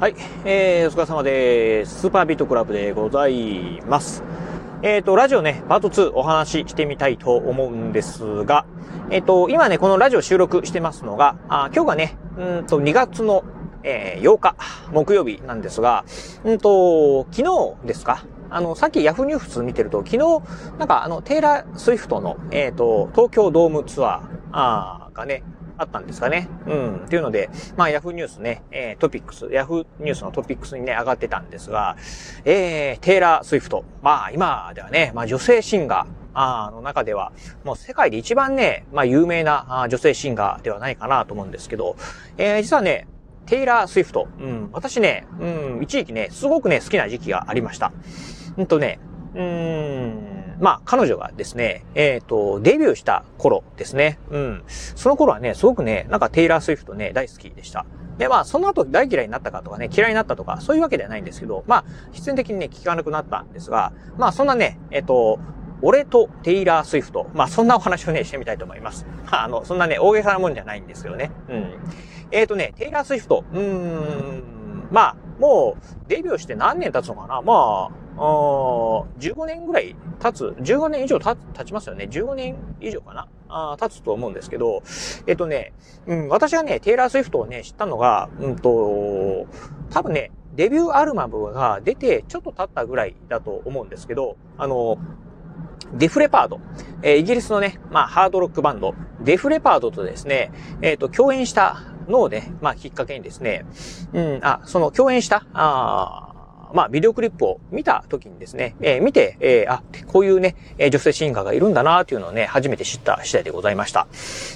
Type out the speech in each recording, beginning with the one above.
はい、えー、お疲れ様です。スーパービートクラブでございます。えっ、ー、と、ラジオね、パート2お話ししてみたいと思うんですが、えっ、ー、と、今ね、このラジオ収録してますのが、あ今日がね、うんと、2月の、えー、8日、木曜日なんですが、うんと、昨日ですか？あの、さっきヤフーニュース見てると、昨日、なんかあの、テイラー・スウィフトの、えっ、ー、と、東京ドームツアー、あがね、あったんですかね。うん。っていうので、まあ、ヤフーニュースね、えー、トピックス、ヤフーニュースのトピックスにね、上がってたんですが、えー、テイラー・スウィフト。まあ、今ではね、まあ、女性シンガー、あの中では、もう世界で一番ね、まあ有名な女性シンガーではないかなと思うんですけど、えー、実はね、テイラー・スウィフト。うん、私ね、うん、一時期ね、すごくね、好きな時期がありました。うんとね、うーん、まあ、彼女がですね、えっ、ー、と、デビューした頃ですね。うん。その頃はね、すごくね、なんかテイラー・スウィフトね、大好きでした。で、まあ、その後大嫌いになったかとかね、嫌いになったとか、そういうわけではないんですけど、まあ、必然的にね、聞かなくなったんですが、まあ、そんなね、えっ、ー、と、俺とテイラー・スウィフト。まあ、そんなお話をね、してみたいと思います。まあ、あの、そんなね、大げさなもんじゃないんですけどね。うん。えっ、ー、とね、テイラー・スウィフト。うーん。まあ、もう、デビューして何年経つのかなまあ、あ15年ぐらい経つ、15年以上経ちますよね。15年以上かなあ経つと思うんですけど、えっとね、うん、私がね、テイラー・スウィフトをね、知ったのが、うんと、多分ね、デビューアルバムが出てちょっと経ったぐらいだと思うんですけど、あの、デフレパード。えー、イギリスのね、まあ、ハードロックバンド、デフレパードとですね、えっ、ー、と、共演したのをね、まあ、きっかけにですね、うん、あ、その共演した、あまあ、ビデオクリップを見た時にですね、えー、見て、えー、あ、こういうね、女性シンガーがいるんだなっていうのをね、初めて知った次第でございました。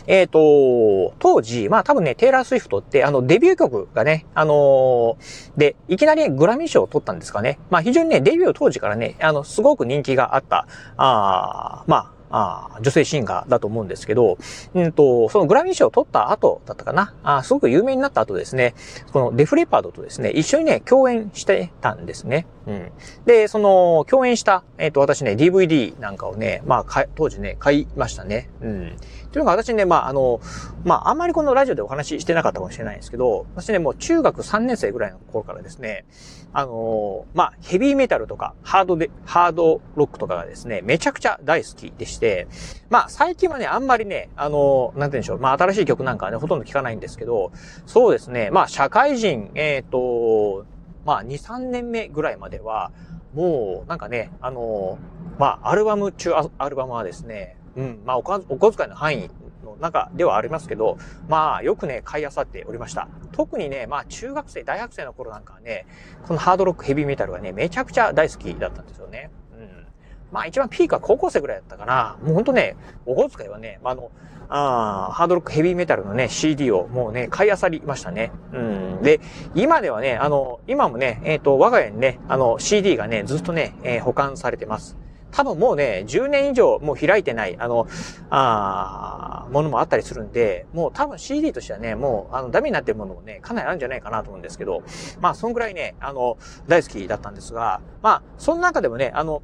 えっ、ー、と、当時、まあ多分ね、テイラー・スウィフトって、あの、デビュー曲がね、あのー、で、いきなりグラミー賞を取ったんですかね。まあ非常にね、デビュー当時からね、あの、すごく人気があった、あまあ、あ女性シンガーだと思うんですけど、うんと、そのグラミー賞を取った後だったかなあすごく有名になった後ですね、このデフレパードとですね、一緒にね、共演してたんですね。うん。で、その、共演した、えっ、ー、と、私ね、DVD なんかをね、まあ、当時ね、買いましたね。うん。というのが私ね、まあ、あの、まあ、あんまりこのラジオでお話ししてなかったかもしれないんですけど、私ね、もう中学3年生ぐらいの頃からですね、あのまあ、ヘビーメタルとか、ハードで、ハードロックとかがですね、めちゃくちゃ大好きでして、まあ、最近はね、あんまりね、あのなんて言うんでしょう、まあ、新しい曲なんかはね、ほとんど聞かないんですけど、そうですね、まあ、社会人、えっ、ー、と、まあ、2、3年目ぐらいまでは、もう、なんかね、あのまあ、アルバム中アルバムはですね、うん、まあおか、お小遣いの範囲の中ではありますけど、まあ、よくね、買い漁っておりました。特にね、まあ、中学生、大学生の頃なんかはね、このハードロックヘビーメタルがね、めちゃくちゃ大好きだったんですよね。うん。まあ、一番ピークは高校生ぐらいだったかな。もうほんとね、お小遣いはね、まあ、あの、あハードロックヘビーメタルのね、CD をもうね、買い漁りましたね。うん。で、今ではね、あの、今もね、えっ、ー、と、我が家にね、あの、CD がね、ずっとね、えー、保管されてます。多分もうね、10年以上もう開いてない、あの、あものもあったりするんで、もう多分 CD としてはね、もう、あの、ダメになってるものもね、かなりあるんじゃないかなと思うんですけど、まあ、そんぐらいね、あの、大好きだったんですが、まあ、その中でもね、あの、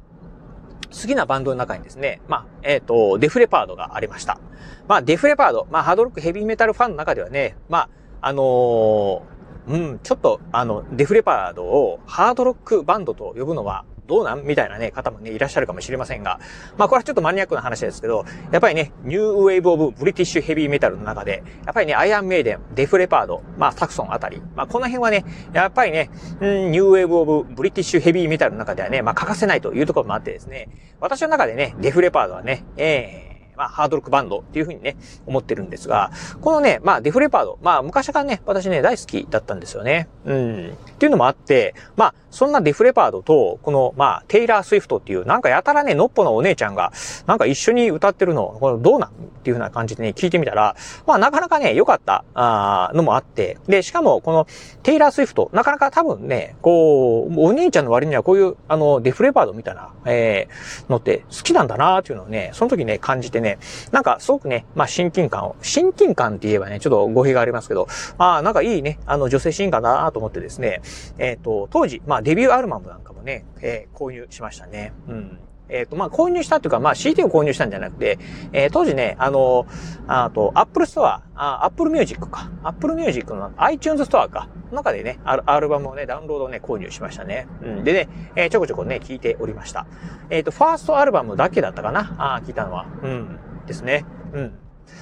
好きなバンドの中にですね、まあ、えっ、ー、と、デフレパードがありました。まあ、デフレパード、まあ、ハードロックヘビーメタルファンの中ではね、まあ、あのー、うん、ちょっと、あの、デフレパードをハードロックバンドと呼ぶのは、どうなん？みたいなね、方もね、いらっしゃるかもしれませんが、まあこれはちょっとマニアックな話ですけど、やっぱりね、 New Wave of British Heavy Metal の中で、やっぱりね、アイアンメイデン、デフレパード、まあサクソンあたり、まあこの辺はね、やっぱりね、うん、 New Wave of British Heavy Metal の中ではね、まあ欠かせないというところもあってですね、私の中でね、デフレパードはね、えーまあ、ハードロックバンドっていうふうにね、思ってるんですが、このね、まあ、デフレパード、まあ、昔からね、私ね、大好きだったんですよね。うん。っていうのもあって、まあ、そんなデフレパードと、この、まあ、テイラー・スウィフトっていう、なんかやたらね、のっぽのお姉ちゃんが、なんか一緒に歌ってるの、このどうなん？っていうふうな感じでね、聞いてみたら、まあ、なかなかね、良かった、あのもあって、で、しかも、この、テイラー・スウィフト、なかなか多分ね、こう、お姉ちゃんの割にはこういう、あの、デフレパードみたいな、えー、のって好きなんだなーっていうのをね、その時ね、感じてね、なんか、すごくね、まあ、親近感を、親近感って言えばね、ちょっと語弊がありますけど、ああ、なんかいいね、あの、女性シンガーだなと思ってですね、えっ、ー、と、当時、まあ、デビューアルバムなんかもね、えー、購入しましたね。うん。えっ、ー、と、まあ、購入したっていうか、まあ、CD を購入したんじゃなくて、えー、当時ね、あの、あと、Apple Store、Apple Music か。Apple Music の iTunes Store か。中でね、アルバムをね、ダウンロードをね、購入しましたね。うん。でね、えー、ちょこちょこね、聞いておりました。えっ、ー、と、ファーストアルバムだけだったかな？あ聞いたのは。うん。ですね。うん。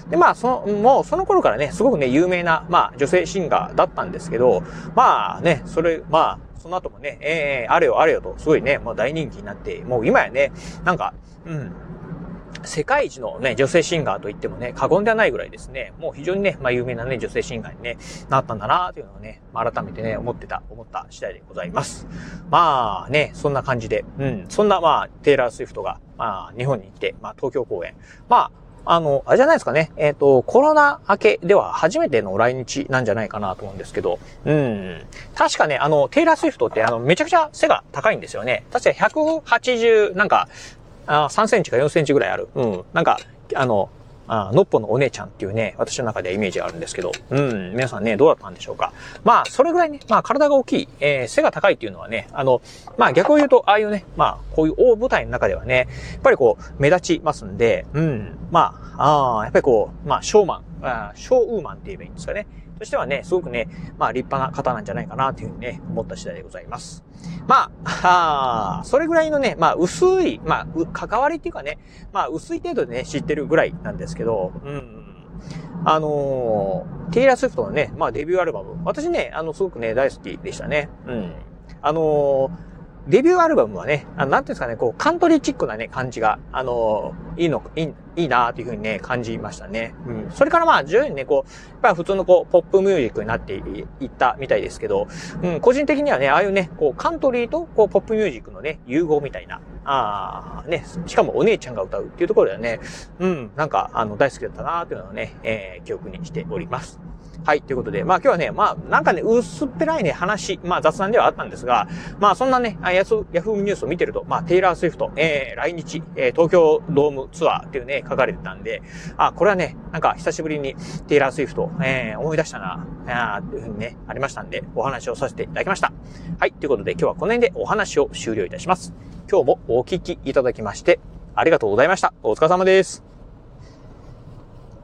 で、まあ、その、もうその頃からね、すごくね、有名な、まあ、女性シンガーだったんですけど、まあね、それ、まあ、その後もね、ええー、あれよあれよと、すごいね、もう大人気になって、もう今やね、なんか、うん、世界一のね、女性シンガーと言ってもね、過言ではないぐらいですね、もう非常にね、まあ有名なね、女性シンガーにね、なったんだなというのをね、まあ、改めてね、思ってた、思った次第でございます。まあね、そんな感じで、うん、そんなまあ、テイラー・スウィフトが、まあ、日本に行って、まあ、東京公演。まあ、あの、あれじゃないですかね。えっ、ー、と、コロナ明けでは初めての来日なんじゃないかなと思うんですけど、うん。確かね、あの、テイラー・スウィフトって、あの、めちゃくちゃ背が高いんですよね。確か180、なんか、あ3センチか4センチぐらいある。うん。なんか、あの、あのっぽのお姉ちゃんっていうね、私の中ではイメージがあるんですけど、うん、皆さんね、どうだったんでしょうか。まあ、それぐらいね、まあ、体が大きい、えー、背が高いっていうのはね、あの、まあ、逆を言うと、ああいうね、まあ、こういう大舞台の中ではね、やっぱりこう、目立ちますんで、うん、まあ、ああ、やっぱりこう、まあ、ショーマン、あショーウーマンって言えばいいんですかね。としてはね、すごくね、まあ立派な方なんじゃないかなというふうにね、思った次第でございます。まあ、あそれぐらいのね、まあ薄い、まあ、関わりっていうかね、まあ薄い程度でね、知ってるぐらいなんですけど、うん。あのー、テイラー・スウィフトのね、まあデビューアルバム。私ね、あの、すごくね、大好きでしたね。うん。あのーデビューアルバムはね、あの、なんていうんですかね、こう、カントリーチックなね、感じが、あのいいの、いい、いいなというふうにね、感じましたね。うん。それからまあ、徐々にね、こう、やっぱり普通のこう、ポップミュージックになっていったみたいですけど、うん、個人的にはね、ああいうね、こう、カントリーと、こう、ポップミュージックのね、融合みたいな、ああ、ね、しかもお姉ちゃんが歌うっていうところではね、うん、なんか、あの、大好きだったなというのをね、えー、記憶にしております。はい、ということで、まあ今日はね、まあなんかね、薄っぺらいね、話、まあ雑談ではあったんですが、まあそんなね、ヤフーニュースを見てると、まあテイラー・スウィフト、えー、来日、えー、東京ドームツアーっていうね、書かれてたんで、あ、これはね、なんか久しぶりにテイラー・スウィフト、えー、思い出したな、あーっていうふうにね、ありましたんで、お話をさせていただきました。はい、ということで今日はこの辺でお話を終了いたします。今日もお聞きいただきまして、ありがとうございました。お疲れ様です。